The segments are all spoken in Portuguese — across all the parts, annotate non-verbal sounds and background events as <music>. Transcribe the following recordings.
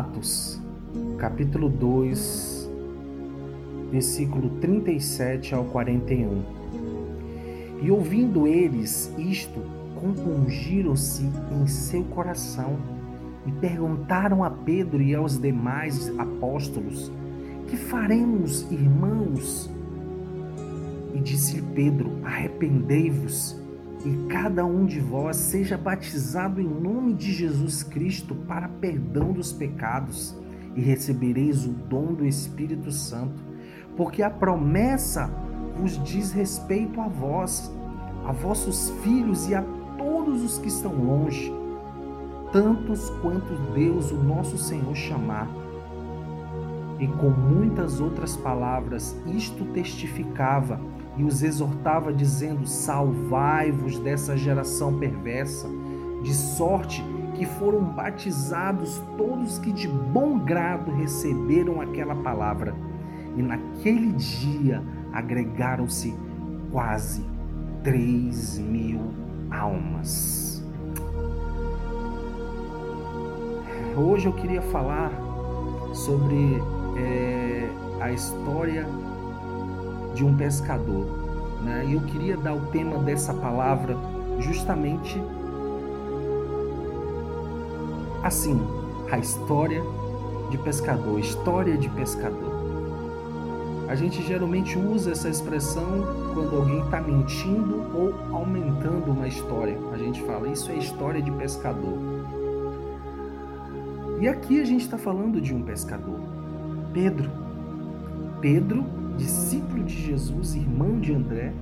Atos, capítulo 2, versículo 37 ao 41. E ouvindo eles isto, compungiram-se em seu coração e perguntaram a Pedro e aos demais apóstolos: Que faremos, irmãos? E disse-lhe Pedro: Arrependei-vos e cada um de vós seja batizado em nome de Jesus Cristo para perdão dos pecados, e recebereis o dom do Espírito Santo, porque a promessa vos diz respeito a vós, a vossos filhos e a todos os que estão longe, tantos quanto Deus, o nosso Senhor, chamar. E com muitas outras palavras, isto testificava e os exortava, dizendo: Salvai-vos dessa geração perversa, de sorte que foram batizados todos que de bom grado receberam aquela palavra. E naquele dia agregaram-se quase três mil almas. Hoje eu queria falar sobre é, a história de um pescador. Né? E eu queria dar o tema dessa palavra justamente assim: a história de pescador, história de pescador. A gente geralmente usa essa expressão quando alguém está mentindo ou aumentando uma história. A gente fala, isso é história de pescador. E aqui a gente está falando de um pescador, Pedro. Pedro discípulo de Jesus, irmão de André,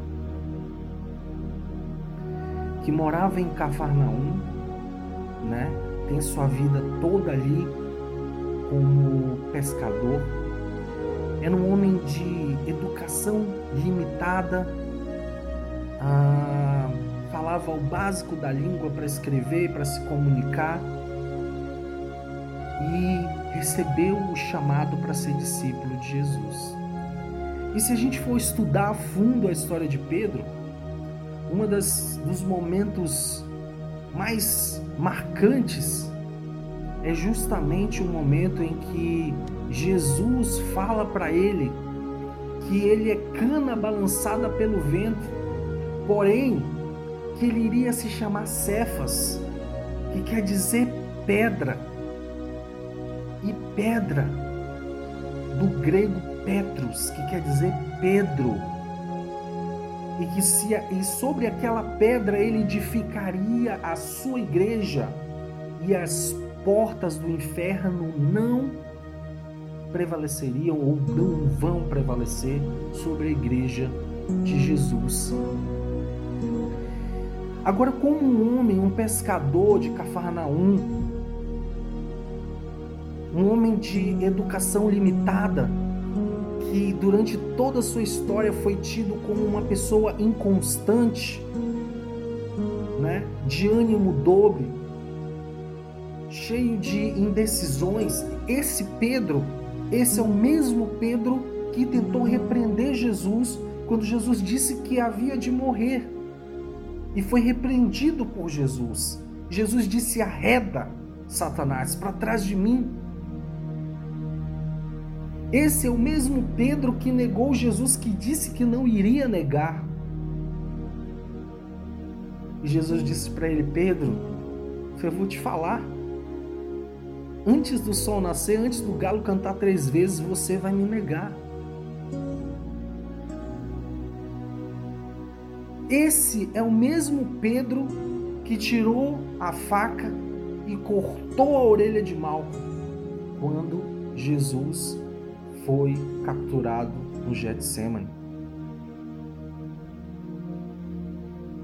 que morava em Cafarnaum, né? Tem sua vida toda ali como pescador. Era um homem de educação limitada, ah, falava o básico da língua para escrever, para se comunicar e recebeu o chamado para ser discípulo de Jesus. E se a gente for estudar a fundo a história de Pedro, um dos momentos mais marcantes é justamente o momento em que Jesus fala para ele que ele é cana balançada pelo vento, porém que ele iria se chamar Cefas, que quer dizer pedra. E pedra do grego Petrus, que quer dizer Pedro. E que se, e sobre aquela pedra ele edificaria a sua igreja, e as portas do inferno não prevaleceriam ou não vão prevalecer sobre a igreja de Jesus. Agora, como um homem, um pescador de Cafarnaum, um homem de educação limitada, que durante toda a sua história foi tido como uma pessoa inconstante, né? de ânimo dobre, cheio de indecisões. Esse Pedro, esse é o mesmo Pedro que tentou repreender Jesus quando Jesus disse que havia de morrer e foi repreendido por Jesus. Jesus disse: Arreda, Satanás, para trás de mim. Esse é o mesmo Pedro que negou Jesus, que disse que não iria negar. E Jesus disse para ele: Pedro, eu vou te falar. Antes do sol nascer, antes do galo cantar três vezes, você vai me negar. Esse é o mesmo Pedro que tirou a faca e cortou a orelha de Malco quando Jesus foi capturado no Getsemane.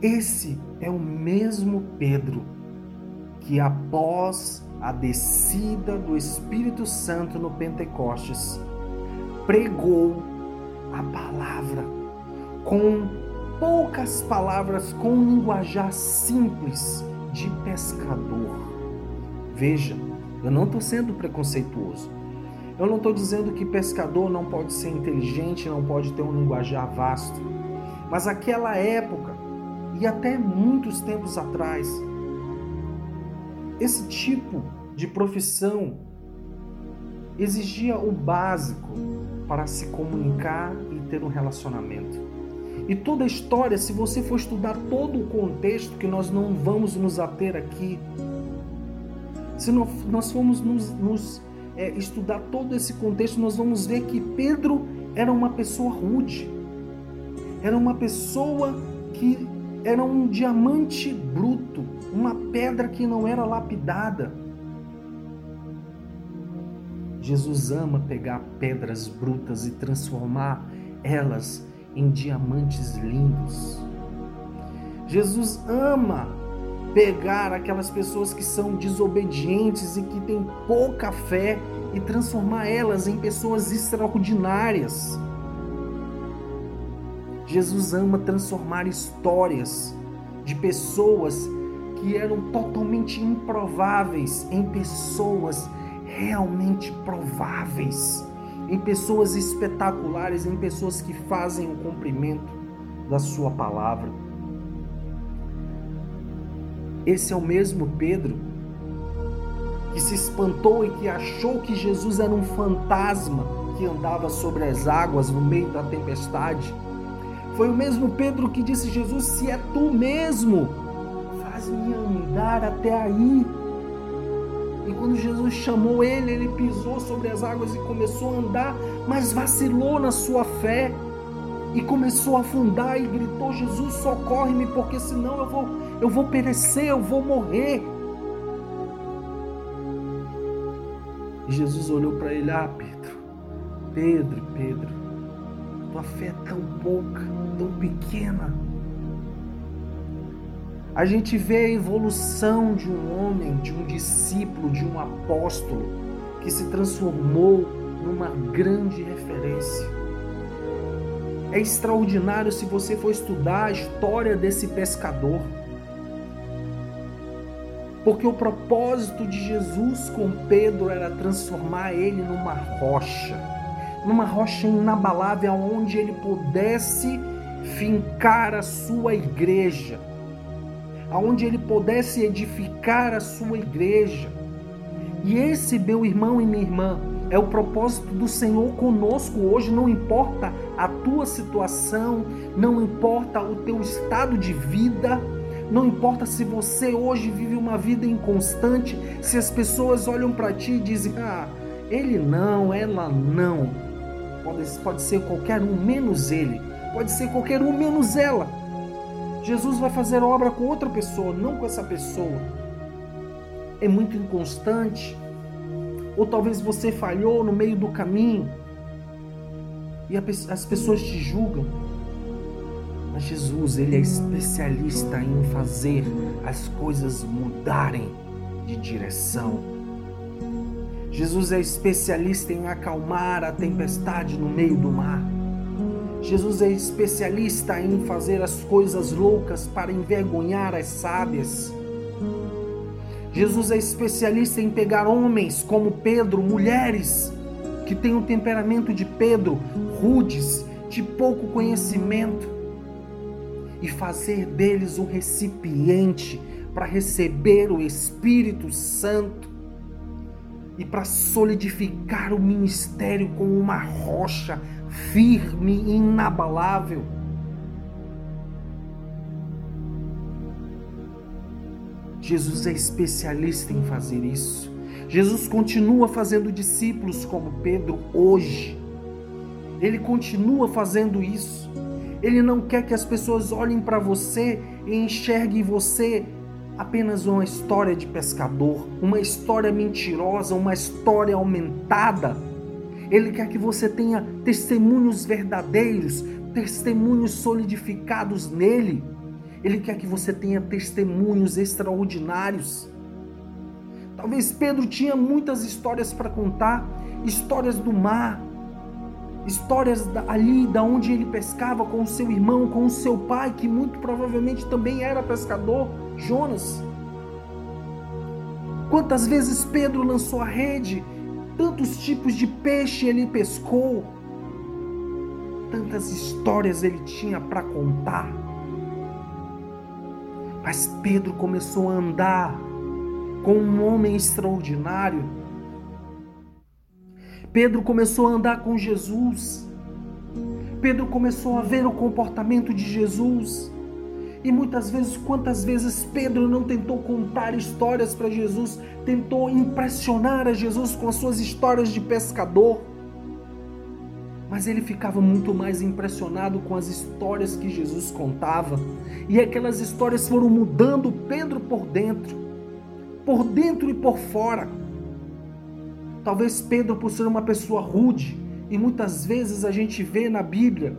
Esse é o mesmo Pedro que após a descida do Espírito Santo no Pentecostes pregou a palavra com poucas palavras, com um linguajar simples de pescador. Veja, eu não estou sendo preconceituoso. Eu não estou dizendo que pescador não pode ser inteligente, não pode ter um linguajar vasto. Mas aquela época, e até muitos tempos atrás, esse tipo de profissão exigia o básico para se comunicar e ter um relacionamento. E toda a história, se você for estudar todo o contexto, que nós não vamos nos ater aqui, se nós formos nos, nos é, estudar todo esse contexto, nós vamos ver que Pedro era uma pessoa rude, era uma pessoa que era um diamante bruto, uma pedra que não era lapidada. Jesus ama pegar pedras brutas e transformar elas em diamantes lindos. Jesus ama pegar aquelas pessoas que são desobedientes e que têm pouca fé e transformar elas em pessoas extraordinárias. Jesus ama transformar histórias de pessoas que eram totalmente improváveis em pessoas realmente prováveis, em pessoas espetaculares, em pessoas que fazem o cumprimento da Sua palavra. Esse é o mesmo Pedro que se espantou e que achou que Jesus era um fantasma que andava sobre as águas no meio da tempestade. Foi o mesmo Pedro que disse: Jesus, se é tu mesmo, faz-me andar até aí. E quando Jesus chamou ele, ele pisou sobre as águas e começou a andar, mas vacilou na sua fé e começou a afundar e gritou: Jesus, socorre-me, porque senão eu vou, eu vou perecer, eu vou morrer. E Jesus olhou para ele: Ah, Pedro, Pedro, Pedro, tua fé é tão pouca, tão pequena. A gente vê a evolução de um homem, de um discípulo, de um apóstolo que se transformou numa grande referência. É extraordinário se você for estudar a história desse pescador. Porque o propósito de Jesus com Pedro era transformar ele numa rocha, numa rocha inabalável onde ele pudesse fincar a sua igreja, aonde ele pudesse edificar a sua igreja. E esse, meu irmão e minha irmã, é o propósito do Senhor conosco hoje, não importa a tua situação, não importa o teu estado de vida, não importa se você hoje vive uma vida inconstante, se as pessoas olham para ti e dizem: "Ah, ele não, ela não". Pode, pode ser qualquer um menos ele, pode ser qualquer um menos ela. Jesus vai fazer obra com outra pessoa, não com essa pessoa. É muito inconstante, ou talvez você falhou no meio do caminho e as pessoas te julgam. Mas Jesus, ele é especialista em fazer as coisas mudarem de direção. Jesus é especialista em acalmar a tempestade no meio do mar. Jesus é especialista em fazer as coisas loucas para envergonhar as sábias. Jesus é especialista em pegar homens como Pedro, mulheres que têm o temperamento de Pedro, rudes, de pouco conhecimento, e fazer deles um recipiente para receber o Espírito Santo e para solidificar o ministério como uma rocha firme e inabalável. Jesus é especialista em fazer isso. Jesus continua fazendo discípulos como Pedro hoje. Ele continua fazendo isso. Ele não quer que as pessoas olhem para você e enxerguem você apenas uma história de pescador, uma história mentirosa, uma história aumentada. Ele quer que você tenha testemunhos verdadeiros, testemunhos solidificados nele. Ele quer que você tenha testemunhos extraordinários. Talvez Pedro tinha muitas histórias para contar, histórias do mar, histórias ali da onde ele pescava com o seu irmão, com o seu pai, que muito provavelmente também era pescador, Jonas. Quantas vezes Pedro lançou a rede, tantos tipos de peixe ele pescou, tantas histórias ele tinha para contar. Mas Pedro começou a andar com um homem extraordinário. Pedro começou a andar com Jesus. Pedro começou a ver o comportamento de Jesus. E muitas vezes, quantas vezes Pedro não tentou contar histórias para Jesus, tentou impressionar a Jesus com as suas histórias de pescador. Mas ele ficava muito mais impressionado com as histórias que Jesus contava. E aquelas histórias foram mudando Pedro por dentro, por dentro e por fora. Talvez Pedro, por ser uma pessoa rude, e muitas vezes a gente vê na Bíblia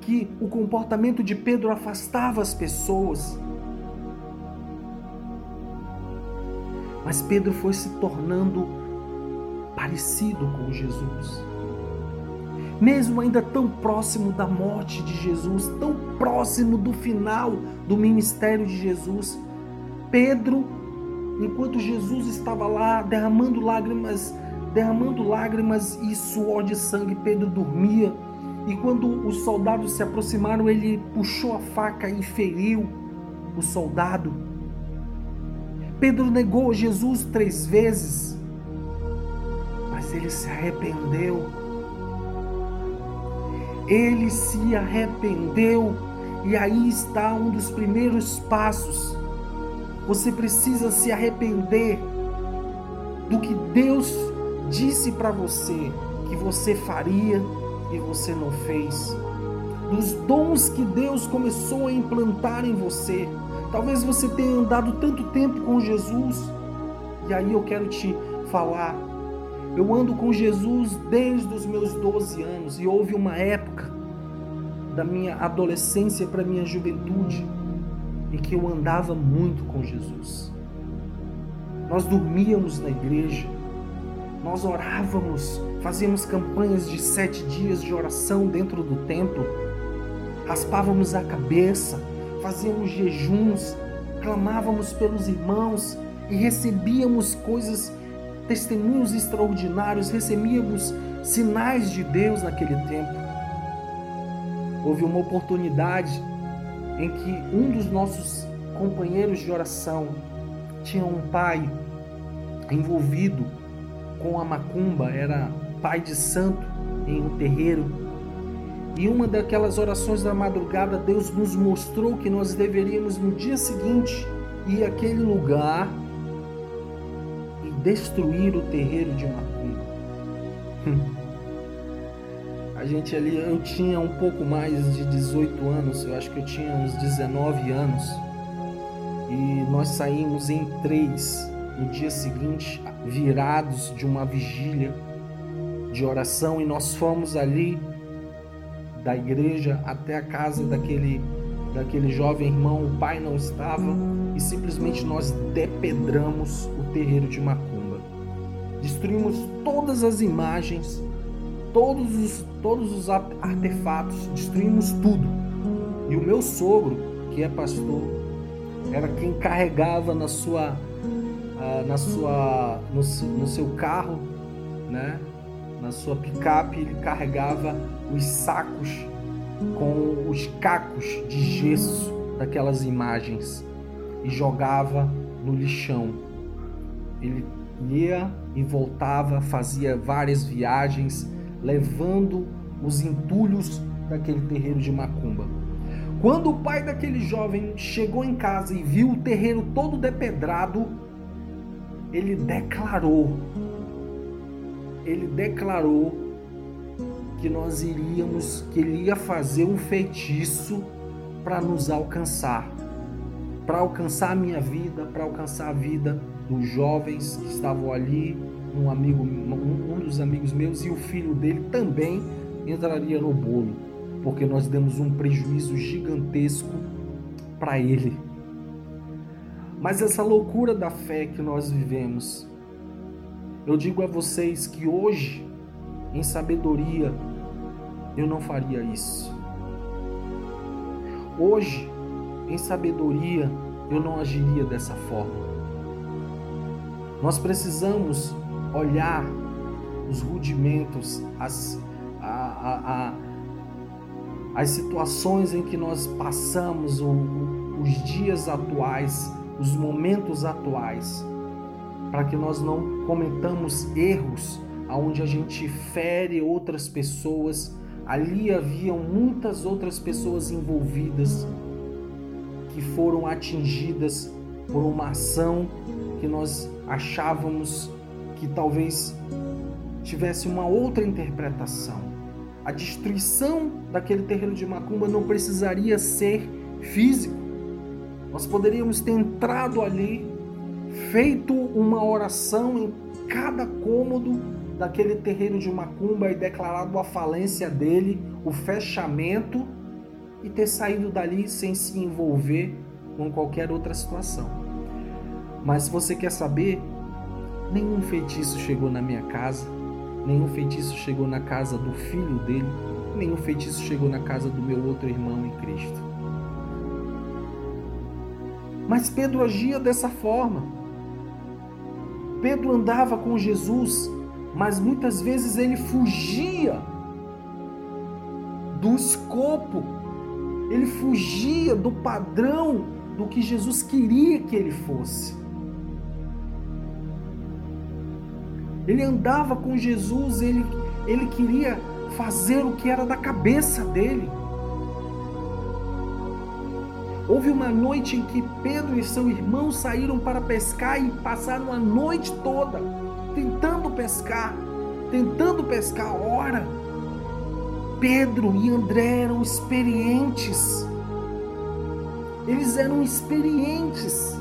que o comportamento de Pedro afastava as pessoas. Mas Pedro foi se tornando parecido com Jesus. Mesmo ainda tão próximo da morte de Jesus, tão próximo do final do ministério de Jesus, Pedro, enquanto Jesus estava lá derramando lágrimas, derramando lágrimas e suor de sangue, Pedro dormia e quando os soldados se aproximaram, ele puxou a faca e feriu o soldado. Pedro negou Jesus três vezes, mas ele se arrependeu. Ele se arrependeu, e aí está um dos primeiros passos. Você precisa se arrepender do que Deus disse para você que você faria e você não fez, dos dons que Deus começou a implantar em você. Talvez você tenha andado tanto tempo com Jesus, e aí eu quero te falar. Eu ando com Jesus desde os meus 12 anos e houve uma época da minha adolescência para minha juventude em que eu andava muito com Jesus. Nós dormíamos na igreja, nós orávamos, fazíamos campanhas de sete dias de oração dentro do templo, raspávamos a cabeça, fazíamos jejuns, clamávamos pelos irmãos e recebíamos coisas, testemunhos extraordinários, recebíamos sinais de Deus naquele tempo. Houve uma oportunidade em que um dos nossos companheiros de oração tinha um pai envolvido com a macumba, era pai de santo em um terreiro. E uma daquelas orações da madrugada, Deus nos mostrou que nós deveríamos no dia seguinte ir àquele lugar e destruir o terreiro de macumba. A gente ali, eu tinha um pouco mais de 18 anos, eu acho que eu tinha uns 19 anos. E nós saímos em três no dia seguinte, virados de uma vigília de oração, e nós fomos ali da igreja até a casa daquele daquele jovem irmão, o pai não estava, e simplesmente nós depedramos o terreiro de Macumba. Destruímos todas as imagens, todos os, todos os artefatos, destruímos tudo. E o meu sogro, que é pastor, era quem carregava na sua ah, na sua, no, no seu carro, né? na sua picape, ele carregava os sacos com os cacos de gesso daquelas imagens e jogava no lixão. Ele ia e voltava, fazia várias viagens, levando os entulhos daquele terreiro de macumba. Quando o pai daquele jovem chegou em casa e viu o terreiro todo depedrado, ele declarou, ele declarou que nós iríamos, que ele ia fazer um feitiço para nos alcançar, para alcançar a minha vida, para alcançar a vida dos jovens que estavam ali, um amigo, um, dos amigos meus e o filho dele também entraria no bolo, porque nós demos um prejuízo gigantesco para ele. Mas essa loucura da fé que nós vivemos, eu digo a vocês que hoje, em sabedoria, eu não faria isso. Hoje, em sabedoria, eu não agiria dessa forma. Nós precisamos olhar os rudimentos, as, a, a, a, as situações em que nós passamos, o, os dias atuais os momentos atuais, para que nós não cometamos erros aonde a gente fere outras pessoas. Ali haviam muitas outras pessoas envolvidas que foram atingidas por uma ação que nós achávamos que talvez tivesse uma outra interpretação. A destruição daquele terreiro de Macumba não precisaria ser físico. Nós poderíamos ter entrado ali, feito uma oração em cada cômodo daquele terreiro de Macumba e declarado a falência dele, o fechamento e ter saído dali sem se envolver com qualquer outra situação. Mas se você quer saber, nenhum feitiço chegou na minha casa, nenhum feitiço chegou na casa do filho dele, nenhum feitiço chegou na casa do meu outro irmão em Cristo. Mas Pedro agia dessa forma. Pedro andava com Jesus, mas muitas vezes ele fugia do escopo, ele fugia do padrão do que Jesus queria que ele fosse. Ele andava com Jesus, ele, ele queria fazer o que era da cabeça dele. Houve uma noite em que Pedro e seu irmão saíram para pescar e passaram a noite toda tentando pescar, tentando pescar. Ora, Pedro e André eram experientes. Eles eram experientes.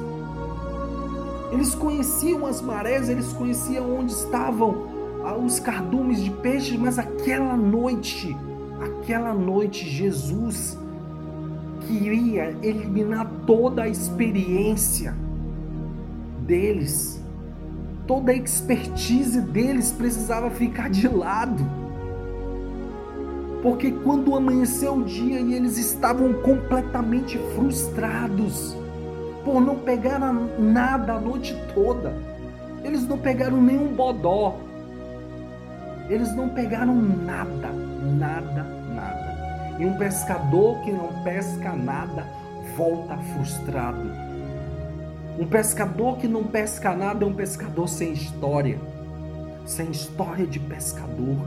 Eles conheciam as marés, eles conheciam onde estavam ah, os cardumes de peixes, mas aquela noite, aquela noite, Jesus queria eliminar toda a experiência deles, toda a expertise deles precisava ficar de lado. Porque quando amanheceu o dia e eles estavam completamente frustrados, por não pegar nada a noite toda. Eles não pegaram nenhum bodó. Eles não pegaram nada, nada. E um pescador que não pesca nada volta frustrado. Um pescador que não pesca nada é um pescador sem história, sem história de pescador.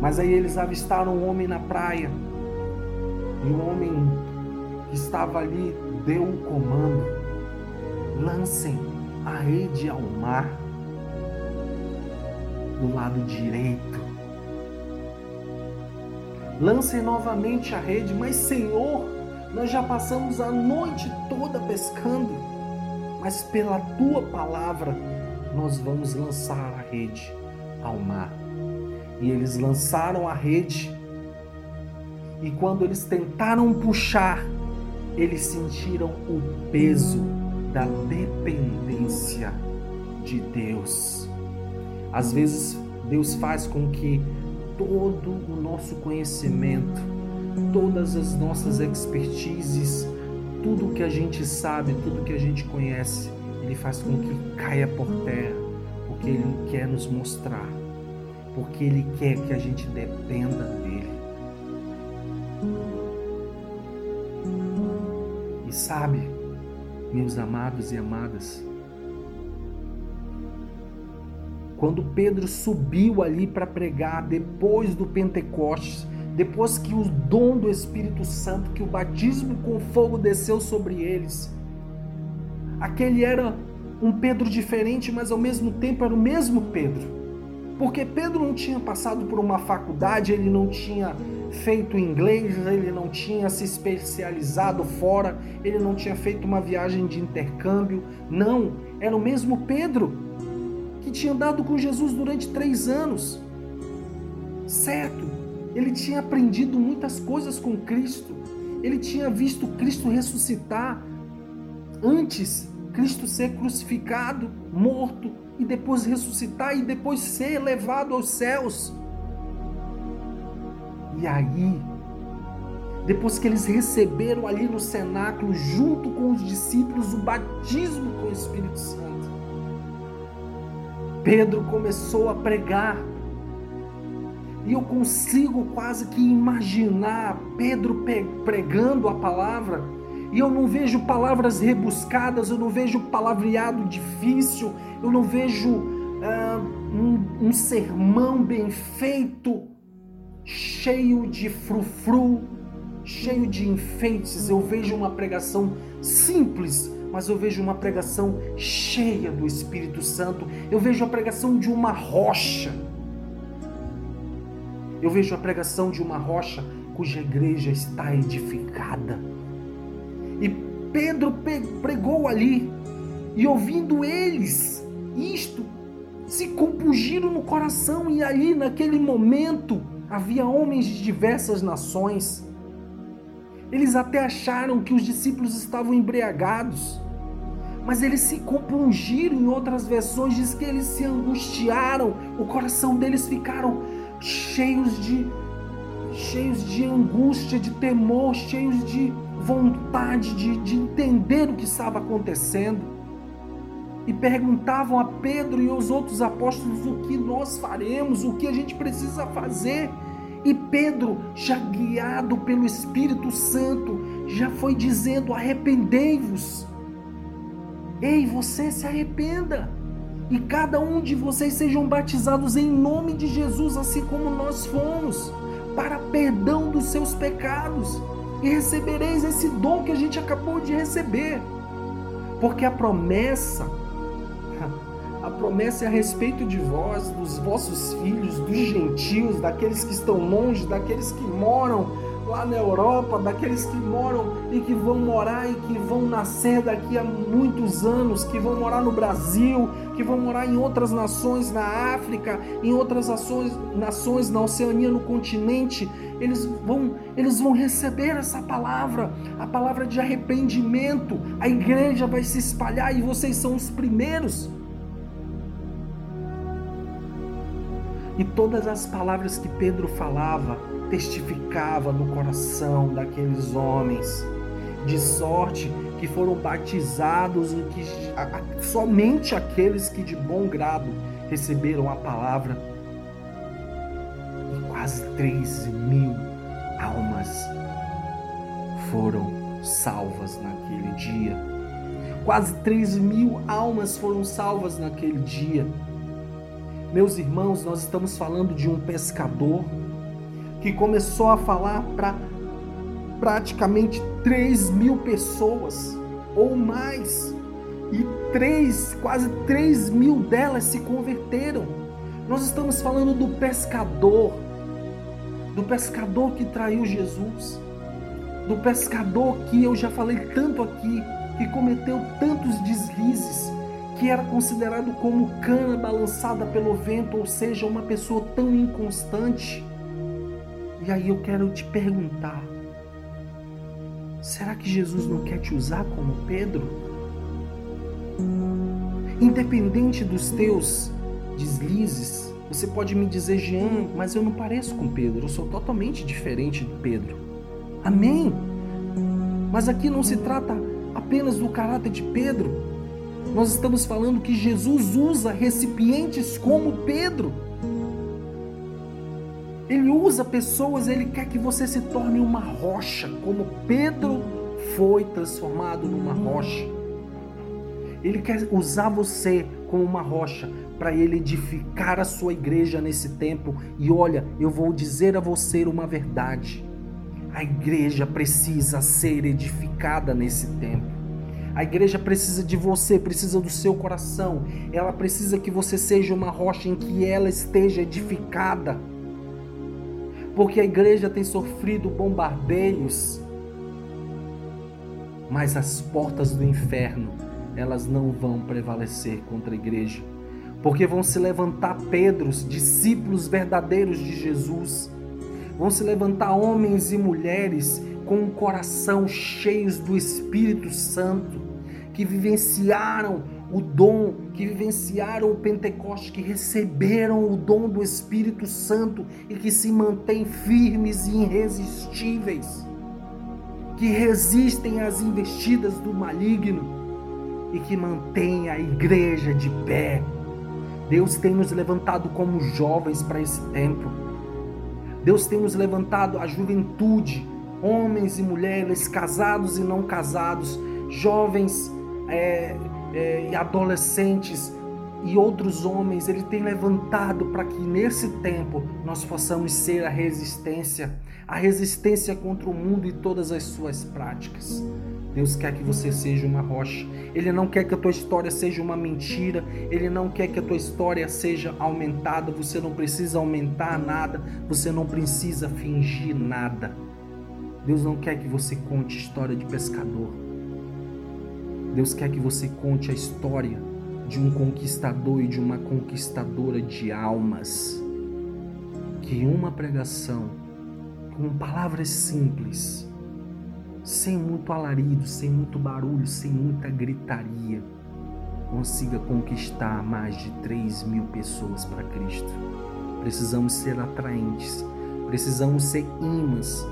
Mas aí eles avistaram um homem na praia. E o homem que estava ali deu o um comando: lancem a rede ao mar do lado direito. Lancem novamente a rede, mas Senhor, nós já passamos a noite toda pescando, mas pela tua palavra nós vamos lançar a rede ao mar. E eles lançaram a rede, e quando eles tentaram puxar, eles sentiram o peso da dependência de Deus. Às vezes, Deus faz com que todo o nosso conhecimento, todas as nossas expertises, tudo que a gente sabe, tudo que a gente conhece, Ele faz com que caia por terra, porque Ele quer nos mostrar, porque Ele quer que a gente dependa dEle. sabe, meus amados e amadas, quando Pedro subiu ali para pregar depois do Pentecostes, depois que o dom do Espírito Santo, que o batismo com fogo desceu sobre eles, aquele era um Pedro diferente, mas ao mesmo tempo era o mesmo Pedro. Porque Pedro não tinha passado por uma faculdade, ele não tinha feito inglês, ele não tinha se especializado fora, ele não tinha feito uma viagem de intercâmbio. Não, era o mesmo Pedro tinha andado com Jesus durante três anos. Certo, ele tinha aprendido muitas coisas com Cristo, ele tinha visto Cristo ressuscitar antes Cristo ser crucificado, morto e depois ressuscitar e depois ser levado aos céus. E aí, depois que eles receberam ali no cenáculo, junto com os discípulos, o batismo com o Espírito Santo, Pedro começou a pregar. E eu consigo quase que imaginar Pedro pregando a palavra. E eu não vejo palavras rebuscadas, eu não vejo palavreado difícil, eu não vejo uh, um, um sermão bem feito, cheio de frufru, cheio de enfeites. Eu vejo uma pregação simples, mas eu vejo uma pregação cheia do Espírito Santo. Eu vejo a pregação de uma rocha. Eu vejo a pregação de uma rocha cuja igreja está edificada. E Pedro pregou ali, e ouvindo eles isto, se compungiram no coração, e ali naquele momento havia homens de diversas nações. Eles até acharam que os discípulos estavam embriagados, mas eles se compungiram. Em outras versões, diz que eles se angustiaram, o coração deles ficaram cheios de cheios de angústia, de temor, cheios de vontade de, de entender o que estava acontecendo. E perguntavam a Pedro e aos outros apóstolos o que nós faremos, o que a gente precisa fazer. E Pedro, já guiado pelo Espírito Santo, já foi dizendo: arrependei-vos. Ei, você se arrependa. E cada um de vocês sejam batizados em nome de Jesus, assim como nós fomos, para perdão dos seus pecados e recebereis esse dom que a gente acabou de receber. Porque a promessa, <laughs> a promessa é a respeito de vós, dos vossos filhos, dos gentios, daqueles que estão longe, daqueles que moram lá na Europa, daqueles que moram e que vão morar e que vão nascer daqui a muitos anos, que vão morar no Brasil, que vão morar em outras nações na África, em outras nações, nações na Oceania, no continente, eles vão, eles vão receber essa palavra, a palavra de arrependimento. A igreja vai se espalhar e vocês são os primeiros. E todas as palavras que Pedro falava testificava no coração daqueles homens, de sorte que foram batizados e que somente aqueles que de bom grado receberam a palavra. E quase 3 mil almas foram salvas naquele dia. Quase 3 mil almas foram salvas naquele dia. Meus irmãos, nós estamos falando de um pescador que começou a falar para praticamente 3 mil pessoas ou mais. E três, quase 3 mil delas se converteram. Nós estamos falando do pescador, do pescador que traiu Jesus, do pescador que eu já falei tanto aqui, que cometeu tantos deslizes, que era considerado como cana balançada pelo vento, ou seja, uma pessoa tão inconstante. E aí eu quero te perguntar: será que Jesus não quer te usar como Pedro? Independente dos teus deslizes, você pode me dizer, Jean, mas eu não pareço com Pedro, eu sou totalmente diferente de Pedro. Amém? Mas aqui não se trata apenas do caráter de Pedro, nós estamos falando que Jesus usa recipientes como Pedro. Ele usa pessoas, ele quer que você se torne uma rocha, como Pedro foi transformado numa rocha. Ele quer usar você como uma rocha para ele edificar a sua igreja nesse tempo. E olha, eu vou dizer a você uma verdade. A igreja precisa ser edificada nesse tempo. A igreja precisa de você, precisa do seu coração. Ela precisa que você seja uma rocha em que ela esteja edificada. Porque a igreja tem sofrido bombardeios, mas as portas do inferno, elas não vão prevalecer contra a igreja. Porque vão se levantar Pedros, discípulos verdadeiros de Jesus. Vão se levantar homens e mulheres com o coração cheios do Espírito Santo que vivenciaram o dom, que vivenciaram o Pentecoste, que receberam o dom do Espírito Santo e que se mantêm firmes e irresistíveis, que resistem às investidas do maligno e que mantêm a igreja de pé. Deus tem nos levantado como jovens para esse tempo. Deus tem nos levantado a juventude, homens e mulheres, casados e não casados, jovens é, é, e adolescentes e outros homens ele tem levantado para que nesse tempo nós possamos ser a resistência, a resistência contra o mundo e todas as suas práticas. Deus quer que você seja uma rocha. Ele não quer que a tua história seja uma mentira. Ele não quer que a tua história seja aumentada. Você não precisa aumentar nada. Você não precisa fingir nada. Deus não quer que você conte história de pescador. Deus quer que você conte a história de um conquistador e de uma conquistadora de almas. Que uma pregação com palavras simples, sem muito alarido, sem muito barulho, sem muita gritaria, consiga conquistar mais de 3 mil pessoas para Cristo. Precisamos ser atraentes, precisamos ser imãs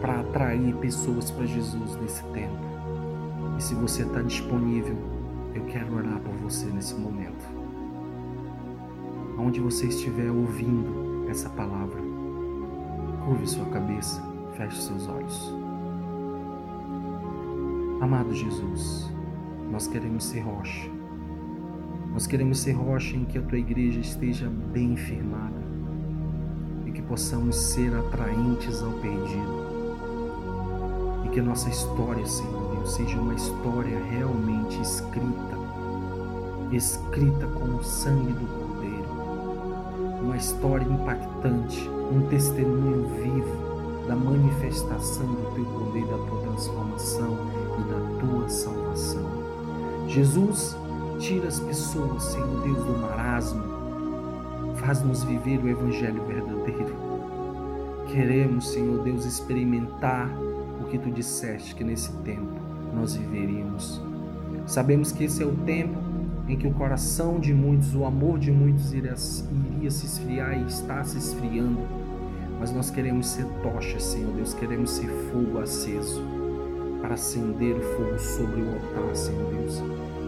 para atrair pessoas para Jesus nesse tempo. E se você está disponível, eu quero orar por você nesse momento. Onde você estiver ouvindo essa palavra, curve sua cabeça, feche seus olhos. Amado Jesus, nós queremos ser rocha. Nós queremos ser rocha em que a tua igreja esteja bem firmada e que possamos ser atraentes ao perdido. E que nossa história, Senhor Seja uma história realmente escrita, escrita com o sangue do Cordeiro. Uma história impactante, um testemunho vivo da manifestação do teu poder, da tua transformação e da tua salvação. Jesus, tira as pessoas, Senhor Deus, do marasmo, faz-nos viver o Evangelho verdadeiro. Queremos, Senhor Deus, experimentar o que tu disseste que nesse tempo nós viveríamos. Sabemos que esse é o tempo em que o coração de muitos, o amor de muitos iria, iria se esfriar e está se esfriando. Mas nós queremos ser tochas, Senhor Deus, queremos ser fogo aceso para acender o fogo sobre o altar, Senhor Deus,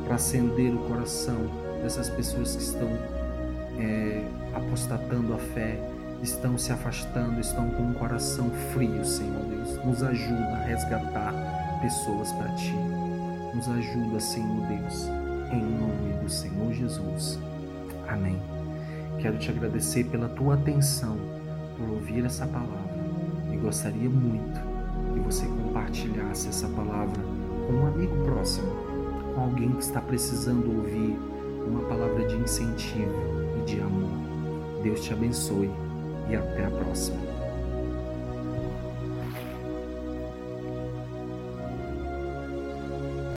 para acender o coração dessas pessoas que estão é, apostatando a fé, estão se afastando, estão com o coração frio, Senhor Deus. Nos ajuda a resgatar pessoas para Ti. Nos ajuda, Senhor Deus, em nome do Senhor Jesus. Amém. Quero te agradecer pela tua atenção, por ouvir essa palavra e gostaria muito que você compartilhasse essa palavra com um amigo próximo, com alguém que está precisando ouvir uma palavra de incentivo e de amor. Deus te abençoe e até a próxima.